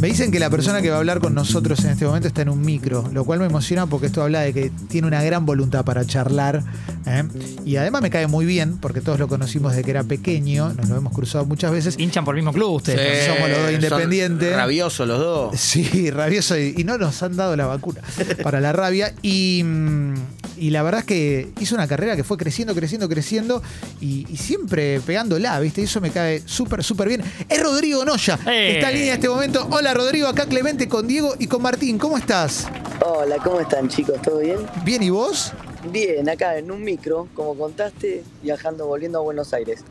Me dicen que la persona que va a hablar con nosotros en este momento está en un micro, lo cual me emociona porque esto habla de que tiene una gran voluntad para charlar. ¿eh? Y además me cae muy bien porque todos lo conocimos desde que era pequeño, nos lo hemos cruzado muchas veces. Hinchan por el mismo club ustedes. somos los dos independientes. Rabiosos los dos. Sí, rabioso. Y, y no nos han dado la vacuna para la rabia. Y, y la verdad es que hizo una carrera que fue creciendo, creciendo, creciendo y, y siempre pegándola, ¿viste? Y eso me cae súper, súper bien. Es Rodrigo Noya. Eh. Está en línea en este momento. Hola Rodrigo, acá Clemente con Diego y con Martín. ¿Cómo estás? Hola, ¿cómo están chicos? ¿Todo bien? ¿Bien y vos? Bien, acá en un micro, como contaste, viajando, volviendo a Buenos Aires.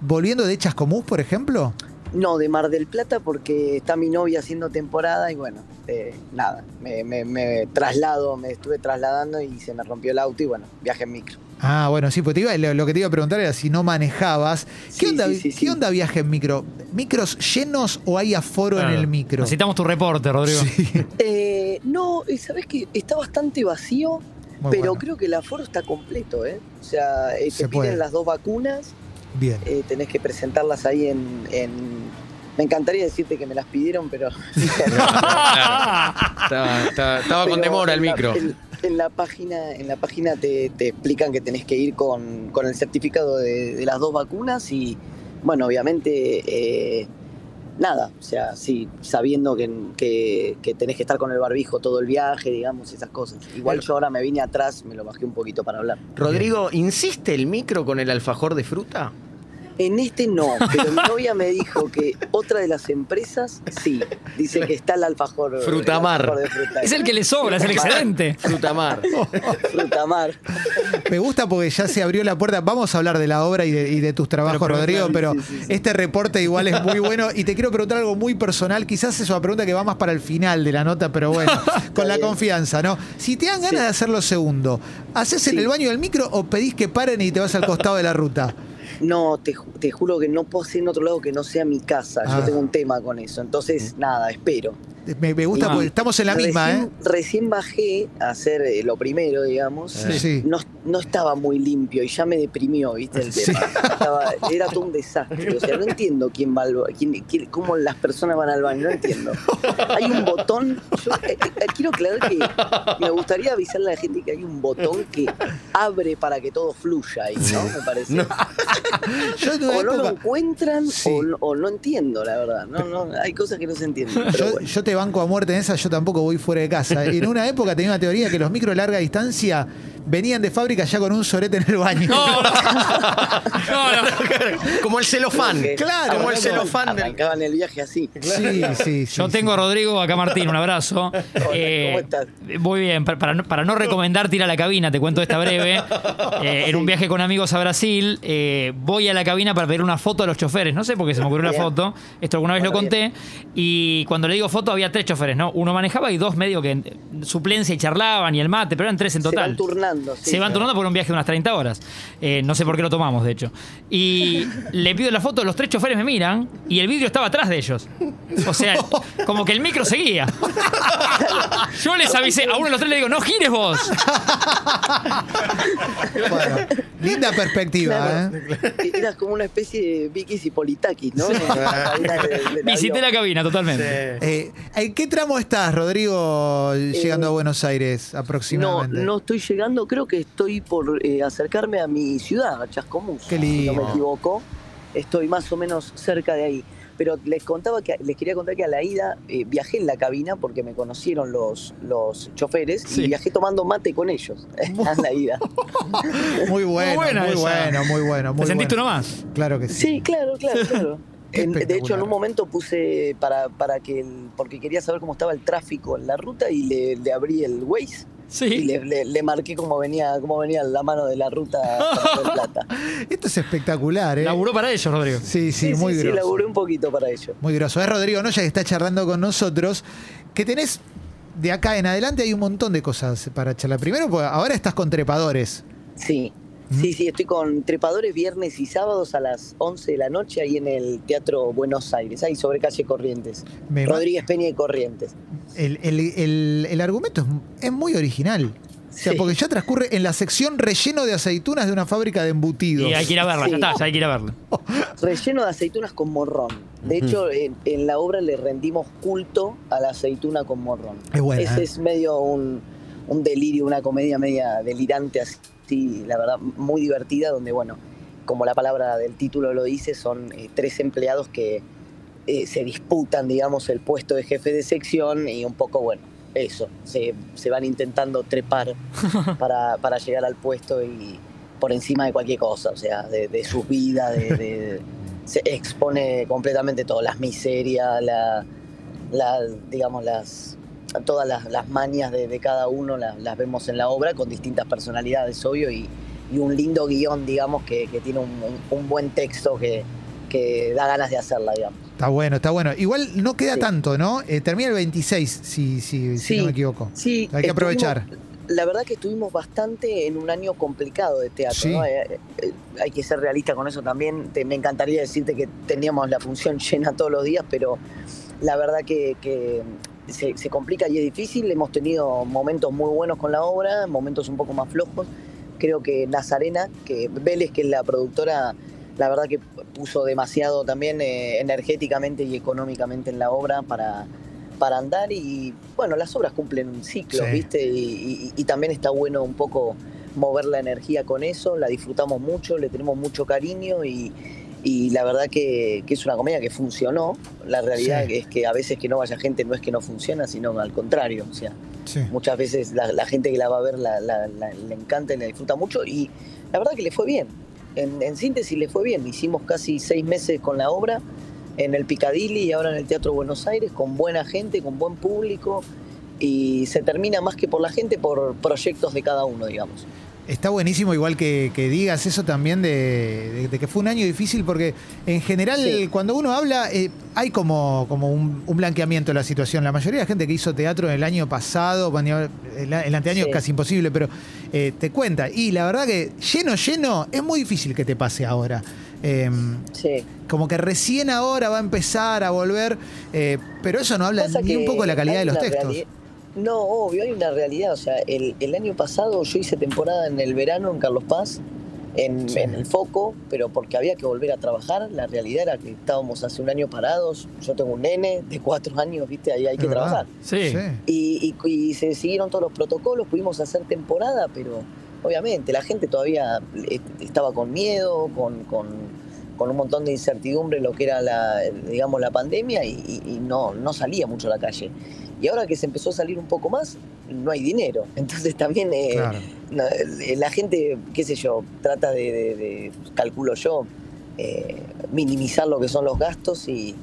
¿Volviendo de Chascomús, por ejemplo? No, de Mar del Plata porque está mi novia haciendo temporada y bueno, eh, nada, me, me- me traslado, me estuve trasladando y se me rompió el auto y bueno, viaje en micro. Ah, bueno, sí, pues te iba, lo, lo que te iba a preguntar era si no manejabas. ¿Qué, Sí, onda, sí, sí, ¿qué sí. onda viaje en micro? ¿Micros llenos o hay aforo en el micro? Necesitamos tu reporte, Rodrigo. Sí. Eh, no, y sabes que está bastante vacío, Muy pero bueno. creo que el aforo está completo, ¿eh? O sea, eh, Se te puede. piden las dos vacunas, Bien. eh, tenés que presentarlas ahí en, en- Me encantaría decirte que me las pidieron, pero... Estaba, estaba- estaba con demora el micro. En, en la página, en la página te, te explican que tenés que ir con, con el certificado de, de las dos vacunas y, bueno, obviamente, eh, nada, o sea, sí, sabiendo que, que, que tenés que estar con el barbijo todo el viaje, digamos, esas cosas. Igual yo ahora me vine atrás, me lo bajé un poquito para hablar. Rodrigo, ¿insiste el micro con el alfajor de fruta? En este no, pero mi novia me dijo que otra de las empresas, sí, dice que está el alfajor. Frutamar. el alfajor de fruta. Es el que le sobra, es el excedente. Frutamar. Frutamar. Me gusta porque ya se abrió la puerta. Vamos a hablar de la obra y de, y de tus trabajos, Pero, pero, Rodrigo, sí, pero sí, sí, sí. este reporte igual es muy bueno. Y te quiero preguntar algo muy personal. Quizás es una pregunta que va más para el final de la nota, pero bueno, con la bien. confianza, ¿no? Si te dan ganas Sí. de hacerlo segundo, ¿haces en el baño del micro o pedís que paren y te vas al costado de la ruta? No, te, ju- te juro que no puedo hacer en otro lado que no sea mi casa. Ah. Yo tengo un tema con eso. Entonces, nada, espero. Me, me gusta Ah. porque estamos en la misma, ¿eh? Recién bajé a hacer eh, lo primero, digamos. Sí, sí. No, no estaba muy limpio y ya me deprimió, ¿viste? El Sí. tema. Estaba- era todo un desastre. O sea, no entiendo quién va al quién, quién- cómo las personas van al baño. No entiendo. Hay un botón. Yo eh, eh, quiero aclarar que me gustaría avisarle a la gente que hay un botón que abre para que todo fluya ahí, ¿no? Me parece. Yo o no lo encuentran Sí. o, no- o no entiendo, la verdad. No, no, hay cosas que no se entienden. Pero Yo, bueno. yo te banco a muerte en esa, yo tampoco voy fuera de casa. En una época tenía una teoría que los micros de larga distancia venían de fábrica ya con un sorete en el baño. No, no. No, no. Como el celofán. Que Claro, Como el celofán del. Arrancaban el viaje así. Sí, sí, sí. Yo tengo a Rodrigo, acá Martín, un abrazo. Eh, ¿cómo estás? Muy bien, para, para no, para no recomendarte ir a la cabina, te cuento esta breve. Eh, en un viaje con amigos a Brasil, eh, voy a la cabina para pedir una foto a los choferes. No sé por qué se me ocurrió una foto. Esto alguna vez lo conté. Y cuando le digo foto, había tres choferes, ¿no? Uno manejaba y dos medio que eh, suplencia y charlaban y el mate, pero eran tres en Se total. van turnando. Sí. Se van turnando por un viaje de unas 30 horas. Eh, no sé por qué lo tomamos, de hecho. Y le pido la foto, los tres choferes me miran y el vidrio estaba atrás de ellos. O sea, como que el micro seguía. Yo les avisé, a uno de los tres le digo, no gires vos. Bueno, linda perspectiva, Claro. ¿eh? Eras como una especie de Vikis y Politakis, ¿no? Visité la cabina totalmente. Eh, ¿En qué tramo estás, Rodrigo, llegando a Buenos Aires No, aproximadamente? no estoy llegando, creo que estoy por eh, acercarme a mi ciudad, a Chascomús. Qué Si no lindo. me equivoco, estoy más o menos cerca de ahí. Pero les contaba que les quería contar que a la ida eh, viajé en la cabina porque me conocieron los, los choferes Sí. y viajé tomando mate con ellos a la ida. Muy bueno, muy, bueno, muy bueno. Muy ¿Te sentiste bueno. uno más? Claro que sí. Sí, claro, claro, claro. En- de hecho, en un momento puse para, para que el, porque quería saber cómo estaba el tráfico en la ruta y le, le abrí el Waze y Sí. le, le- le marqué cómo venía, cómo venía la mano de la ruta para Plata. Esto es espectacular, ¿eh? Laburó para ellos, Rodrigo. Sí, sí, muy sí, grosso. laburé un poquito para ello. Muy grosso. Es Rodrigo Noya que está charlando con nosotros. Que tenés de acá en adelante hay un montón de cosas para charlar. Primero, porque ahora estás con trepadores. Sí. Sí, sí, estoy con trepadores viernes y sábados a las 11 de la noche ahí en el Teatro Buenos Aires, ahí sobre calle Corrientes. Me Rodríguez Peña y Corrientes. El, el- el- el argumento es, es muy original. sea, Sí. porque ya transcurre en la sección relleno de aceitunas de una fábrica de embutidos. Y hay que ir a verla, Sí. ya está, ya hay que ir a verla. Relleno de aceitunas con morrón. De hecho, en, en la obra le rendimos culto a la aceituna con morrón. Es buena, Ese ¿eh? es medio un, un delirio, una comedia media delirante, así, la verdad, muy divertida, donde, bueno, como la palabra del título lo dice, son eh, tres empleados que eh, se disputan, digamos, el puesto de jefe de sección y un poco, bueno, eso, se, se van intentando trepar para, para llegar al puesto y por encima de cualquier cosa, o sea, de, de su vida, de, de- se expone completamente todo, las miserias, la, la- digamos, las todas las, las mañas de, de cada uno las, las vemos en la obra con distintas personalidades, obvio, y, y un lindo guion, digamos, que, que tiene un, un- un buen texto que, que da ganas de hacerla, digamos. Está bueno, está bueno. Igual no queda Sí. tanto, ¿no? Eh, termina el 26, si, si, no me equivoco. Sí, Hay que aprovechar. La verdad que estuvimos bastante en un año complicado de teatro, Sí. ¿no? Eh, eh, hay que ser realista con eso también. Te- me encantaría decirte que teníamos la función llena todos los días, pero la verdad que, que se, se complica y es difícil. Hemos tenido momentos muy buenos con la obra, momentos un poco más flojos. Creo que Nazarena, que Vélez, que es la productora, la verdad que puso demasiado también eh, energéticamente y económicamente en la obra para, para andar y bueno, las obras cumplen un ciclo, Sí. ¿viste? Y, y- y también está bueno un poco mover la energía con eso, la disfrutamos mucho, le tenemos mucho cariño y, y la verdad que, que es una comedia que funcionó. La realidad Sí. es que a veces que no vaya gente no es que no funciona, sino al contrario. O sea, Sí. muchas veces la, la gente que la va a ver la- le encanta y la disfruta mucho y la verdad que le fue bien. En, síntesis le fue bien. Hicimos casi seis meses con la obra en el Picadilly y ahora en el Teatro Buenos Aires con buena gente, con buen público y se termina más que por la gente por proyectos de cada uno, digamos. Está buenísimo igual que, que digas eso también de, de- de que fue un año difícil porque en general Sí. cuando uno habla eh, hay como, como un, un blanqueamiento de la situación. La mayoría de la gente que hizo teatro en el año pasado, el, el anteaño Sí. es casi imposible, pero eh, te cuenta. Y la verdad que lleno, lleno, es muy difícil que te pase ahora. Eh, Sí. como que recién ahora va a empezar a volver, eh, pero eso no habla ni un poco de la calidad de los textos. reali- No, obvio, hay una realidad. O sea, el, el año pasado yo hice temporada en el verano en Carlos Paz, en, Sí. en el foco, pero porque había que volver a trabajar. La realidad era que estábamos hace un año parados. Yo tengo un nene de cuatro años, ¿viste? Ahí hay que verdad. trabajar. Sí. Y, y- y se siguieron todos los protocolos, pudimos hacer temporada, pero obviamente la gente todavía eh, estaba con miedo, con, con- con un montón de incertidumbre lo que era la, digamos, la pandemia y, no, no salía mucho a la calle. Y ahora que se empezó a salir un poco más, no hay dinero. Entonces también eh, Claro. no, eh, la gente, qué sé yo, trata de, de- de, calculo yo, eh, minimizar lo que son los gastos y,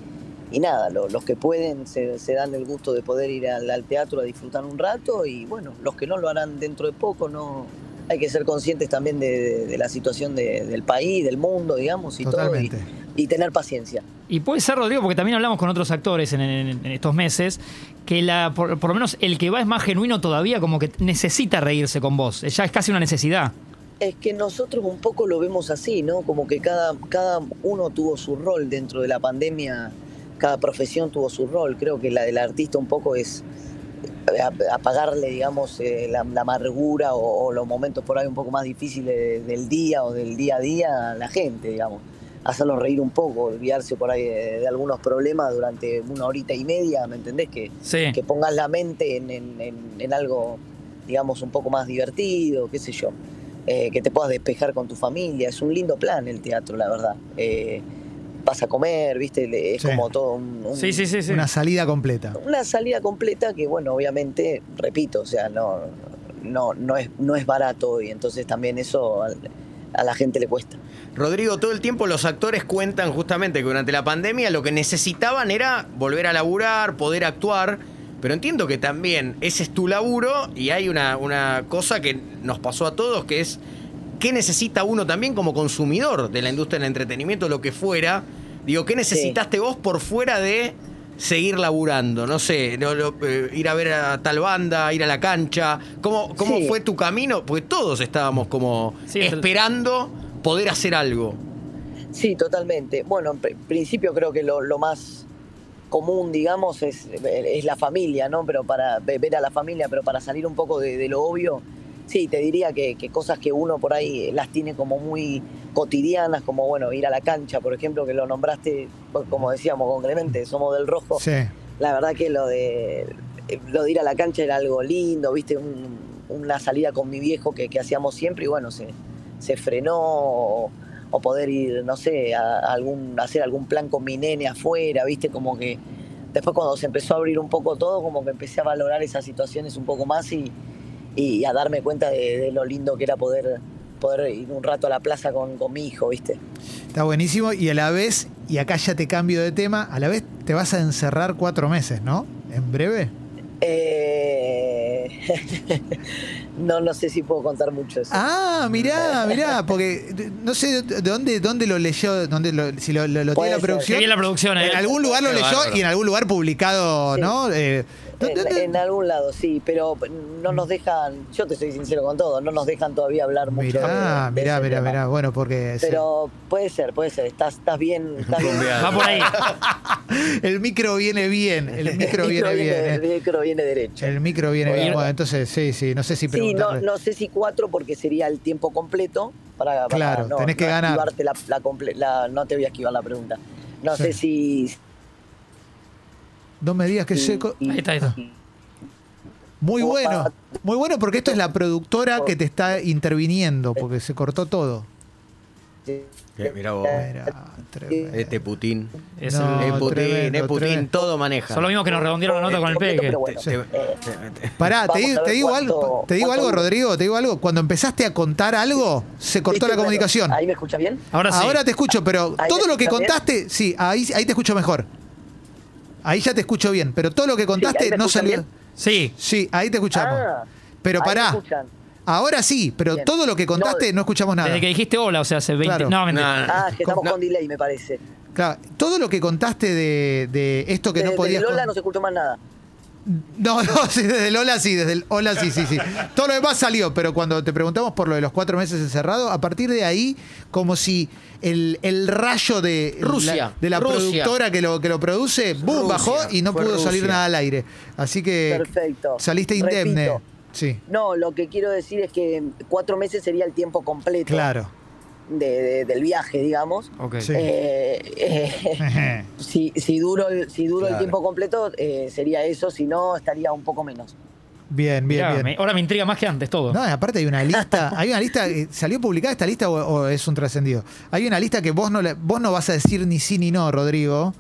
y nada, lo- los que pueden se, se dan el gusto de poder ir al, al teatro a disfrutar un rato y bueno, los que no lo harán dentro de poco, no hay que ser conscientes también de, de- de la situación de- del país, del mundo, digamos, y Totalmente. todo, y, y tener paciencia. Y puede ser, Rodrigo, porque también hablamos con otros actores en, en- en estos meses, que la, por, por lo menos el que va es más genuino todavía, como que necesita reírse con vos. Ya es casi una necesidad. Es que nosotros un poco lo vemos así, ¿no? Como que cada, cada uno tuvo su rol dentro de la pandemia, cada profesión tuvo su rol. Creo que la del artista un poco es apagarle, digamos, eh, la, la amargura o, o los momentos por ahí un poco más difíciles de- del día o del día a día a la gente, digamos. Hacerlos reír un poco, olvidarse por ahí de, de algunos problemas durante una horita y media, ¿me entendés? Que, Sí. que pongas la mente en, en- en- en algo, digamos, un poco más divertido, qué sé yo. Eh, que te puedas despejar con tu familia. Es un lindo plan el teatro, la verdad. Eh, vas a comer, ¿viste? Es Sí. como todo un, un- Sí, sí, sí. sí. Una salida completa. una salida completa que, bueno, obviamente, repito, o sea, no, no, no, es, no es barato y entonces también eso a la gente le cuesta. Rodrigo, todo el tiempo los actores cuentan justamente que durante la pandemia lo que necesitaban era volver a laburar, poder actuar. Pero entiendo que también ese es tu laburo y hay una, una cosa que nos pasó a todos, que es qué necesita uno también como consumidor de la industria del entretenimiento, lo que fuera. Digo, ¿qué necesitaste vos por fuera de seguir laburando? No sé, no, eh, ir a ver a tal banda, ir a la cancha. ¿Cómo, cómo Sí. fue tu camino? Porque todos estábamos como Sí, es el- esperando poder hacer algo. Sí, totalmente. Bueno, en pr- principio creo que lo, lo más común, digamos, es, es la familia, ¿no? Pero para ve- ver a la familia, pero para salir un poco de, de lo obvio, sí, te diría que, que cosas que uno por ahí las tiene como muy cotidianas, como bueno, ir a la cancha, por ejemplo, que lo nombraste, como decíamos con Clemente, somos del rojo. Sí. La verdad que lo de lo de ir a la cancha era algo lindo, viste, Un- una salida con mi viejo que, que hacíamos siempre y bueno, se, se frenó o, o poder ir, no sé, a, a algún, hacer algún plan con mi nene afuera, viste, como que después cuando se empezó a abrir un poco todo, como que empecé a valorar esas situaciones un poco más y, y a darme cuenta de, de lo lindo que era poder, poder ir un rato a la plaza con, con mi hijo, viste. Está buenísimo y a la vez, y acá ya te cambio de tema, a la vez te vas a encerrar cuatro meses, ¿no? En breve. Eh, no, no sé si puedo contar mucho eso. Ah, mirá, mirá, porque no sé de dónde, dónde lo leyó, dónde lo, si lo, lo- lo tiene la producción. Seguí la producción, eh. En algún lugar lo leyó y en algún lugar publicado, Sí. ¿no? Eh, ¿dónde- En, algún lado, sí, pero no nos dejan, yo te soy sincero con todo, no nos dejan todavía hablar mucho. Mirá, de- de mirá, mirá, tema. mirá. Bueno, porque sí. Pero puede ser, puede ser, estás, estás bien. Estás bien. Va por ahí. el micro viene bien, el micro viene bien. eh. el micro viene derecho. El micro viene Bueno. bien. Bueno, entonces sí, sí, no sé si Sí, no, no sé si cuatro porque sería el tiempo completo para, para Claro, no, tenés que no ganar. esquivarte la, la comple- la- no te voy a esquivar la pregunta. No Sí. sé si No me digas que seco. Ahí está, ahí está. Muy bueno, muy bueno porque esto es la productora que te está interviniendo, porque se cortó todo. Eh, Mirá vos. Mirá. Este Putin. Es No, el- Es Putin, tremendo, es Putin, tremendo. todo maneja. son lo mismo que nos redondearon la nota con el pero bueno, Sí. Te- eh, Pará, te, digo- a ver te digo cuánto- algo, te digo algo. Rodrigo, te digo algo. Cuando empezaste a contar algo, se cortó la comunicación. ¿Ahí me escucha bien? Ahora sí. Ahora te escucho, pero ¿Ahí todo lo que bien? contaste, sí, ahí, ahí te escucho mejor. Ahí ya te escucho bien, pero todo lo que contaste ¿ahí me no salió. bien? Sí. Sí, ahí te escuchamos. Ah, pero pará, ahora sí, pero Bien. todo lo que contaste no, No, escuchamos nada. Desde que dijiste hola, o sea, hace 20. Claro. No, mentira. No, no, Ah, que estamos No. con delay, me parece. Claro, todo lo que contaste de, de esto que Desde, no podías. desde Lola no se escuchó más nada. No, no, sí, desde el hola sí, desde el hola sí, sí, sí. Todo lo demás salió, pero cuando te preguntamos por lo de los cuatro meses encerrado, a partir de ahí, como si el, el rayo de Rusia, la, de la Rusia. productora que lo, que lo produce, boom, Rusia, bajó y no pudo salir nada al aire. Así que Perfecto. saliste indemne. Repito. Sí, No, lo que quiero decir es que cuatro meses sería el tiempo completo claro. De- de- del viaje, digamos. Ok. Sí. Eh, eh, si, si duro, el, si duro el tiempo completo, eh, sería eso, si no, estaría un poco menos. Bien, bien, Mirá, bien. me- ahora me intriga más que antes todo. No, y aparte hay una lista, hay una lista, ¿salió publicada esta lista o, o es un trascendido? Hay una lista que vos no, le- vos no vas a decir ni sí ni no, Rodrigo.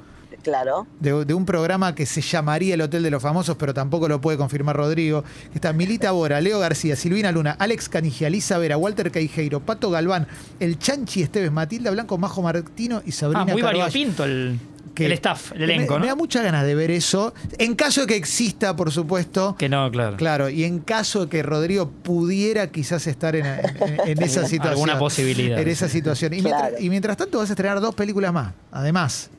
Claro. de, de un programa que se llamaría El Hotel de los Famosos, pero tampoco lo puede confirmar Rodrigo. Que está Milita Bora, Leo García, Silvina Luna, Alex Canigia, Lisa Vera, Walter Caijeiro, Pato Galván, El Chanchi Esteves, Matilda Blanco, Majo Martino y Sabrina ah, muy variopinto el, Que el staff, el elenco, me, ¿no? da muchas ganas de ver eso. En caso de que exista, por supuesto. Que no, claro. Claro, y en caso de que Rodrigo pudiera quizás estar en, en- en esa situación. Alguna posibilidad. En esa situación. Y, mientras, y mientras tanto vas a estrenar dos películas más, además.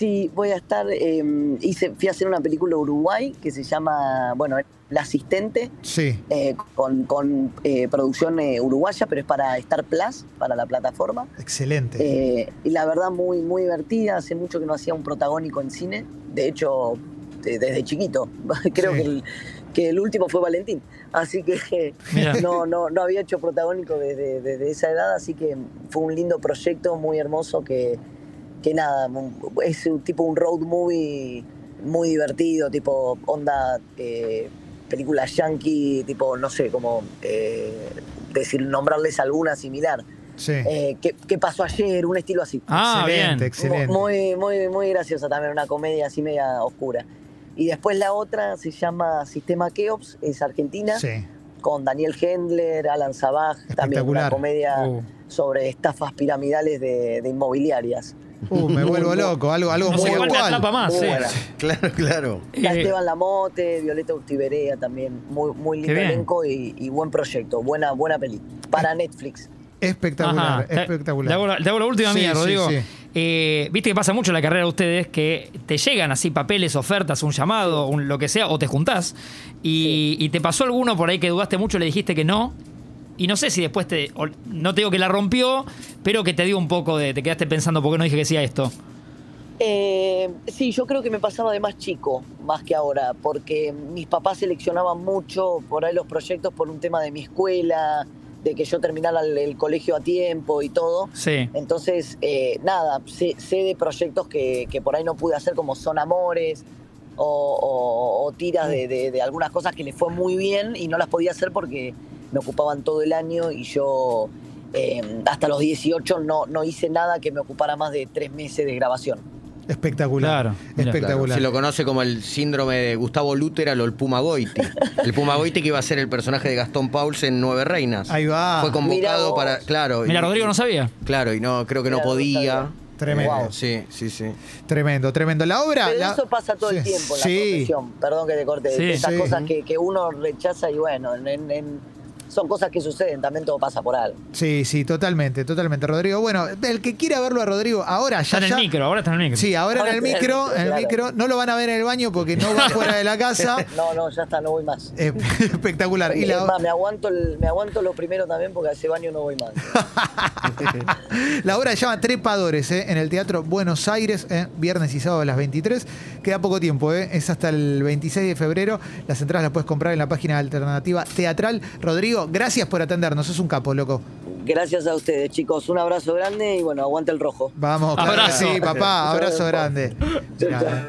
Sí, voy a estar. eh, hice, fui a hacer una película Uruguay que se llama, bueno, El Asistente, Sí. eh, con, con, eh, producción eh, uruguaya, pero es para Star Plus, para la plataforma. Excelente. Eh, y la verdad, muy, muy divertida. Hace mucho que no hacía un protagónico en cine. De hecho, de- desde chiquito. Creo Sí. que, el, que el último fue Valentín. Así que no, no, no había hecho protagónico desde, desde esa edad. Así que fue un lindo proyecto, muy hermoso. Que, que nada, es un- tipo un road movie muy divertido, tipo onda. eh, película yankee, tipo, no sé, como eh, decir, nombrarles alguna similar. sí. Eh, ¿qué, qué pasó ayer? Un estilo así. Ah, excelente, bien. excelente. Muy, muy, muy graciosa también, una comedia así media oscura. Y después la otra se llama Sistema Keops, es argentina, Sí. con Daniel Hendler, Alan Sabaj, también una comedia Uh. sobre estafas piramidales de, de inmobiliarias. Uh, me vuelvo loco, algo, algo No muy actual. atrapa más. Muy sí. buena. Claro, claro. Está Eh, Esteban Lamote, Violeta Urtiberea también, muy, muy lindo elenco y, y buen proyecto, buena, buena peli. Para Netflix. Espectacular, Ajá. Espectacular. Te hago, la, te hago la última Sí, mía, sí, Rodrigo. sí. Eh, Viste que pasa mucho en la carrera de ustedes que te llegan así papeles, ofertas, un llamado, un lo que sea, o te juntás. Y, y te pasó alguno por ahí que dudaste mucho, le dijiste que no. Y no sé si después te. No te digo que la rompió, pero que te dio un poco de. Te quedaste pensando, ¿por qué no dije que sí a esto? Eh, sí, yo creo que me pasaba de más chico, más que ahora, porque mis papás seleccionaban mucho por ahí los proyectos por un tema de mi escuela, de que yo terminara el, el colegio a tiempo y todo. Sí. Entonces, eh, nada, sé, sé de proyectos que, que por ahí no pude hacer, como Son Amores o, o- o tiras de, de- de algunas cosas que le fue muy bien y no las podía hacer porque me ocupaban todo el año y yo eh, hasta los 18 no, no hice nada que me ocupara más de tres meses de grabación. Espectacular. Claro, mira. Espectacular. Se lo conoce como el síndrome de Gustavo Lútero o el Puma Goiti. El Puma Goiti que iba a ser el personaje de Gastón Pauls en Nueve Reinas. Ahí va. Fue convocado para. Claro. Mira, Rodrigo no sabía. Claro, y no, creo que no Mirá, no podía. Tremendo. Wow. Sí, sí, sí. Tremendo, tremendo. La obra. Pero la- eso pasa todo el tiempo la Sí. profesión. Perdón que te corte. Sí. Esas Sí. cosas que, que uno rechaza y bueno, en- en- en- son cosas que suceden, también todo pasa por algo. Sí, sí, totalmente, totalmente, Rodrigo. Bueno, el que quiera verlo a Rodrigo ahora ya. Está en el micro, ahora está en el micro. Sí, ahora en el Ahora está en el micro, en el claro. micro, no lo van a ver en el baño porque no va fuera de la casa. No, no, ya está, no voy más. Eh, espectacular. Y la, más, me aguanto, el- me aguanto lo primero también porque a ese baño no voy más. la obra se llama Trepadores, eh, en el Teatro Buenos Aires, eh, viernes y sábado a las 23. Queda poco tiempo, eh, es hasta el 26 de febrero. Las entradas las puedes comprar en la página alternativa teatral. Rodrigo, gracias por atendernos, sos un capo, loco. Gracias a ustedes, chicos. Un abrazo grande y bueno, aguanta el rojo. Vamos, claro que Abrazo. sí, papá, abrazo grande. Mirá,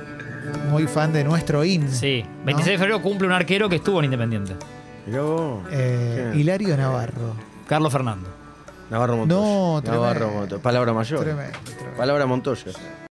muy fan de nuestro IN. Sí. ¿no? 26 de febrero cumple un arquero que estuvo en Independiente. Mirá vos. Eh. Hilario Navarro. Carlos Fernando. Navarro Montoya. No. Navarro Montoya. Palabra mayor. Tremendo, tremendo. Palabra Montoya.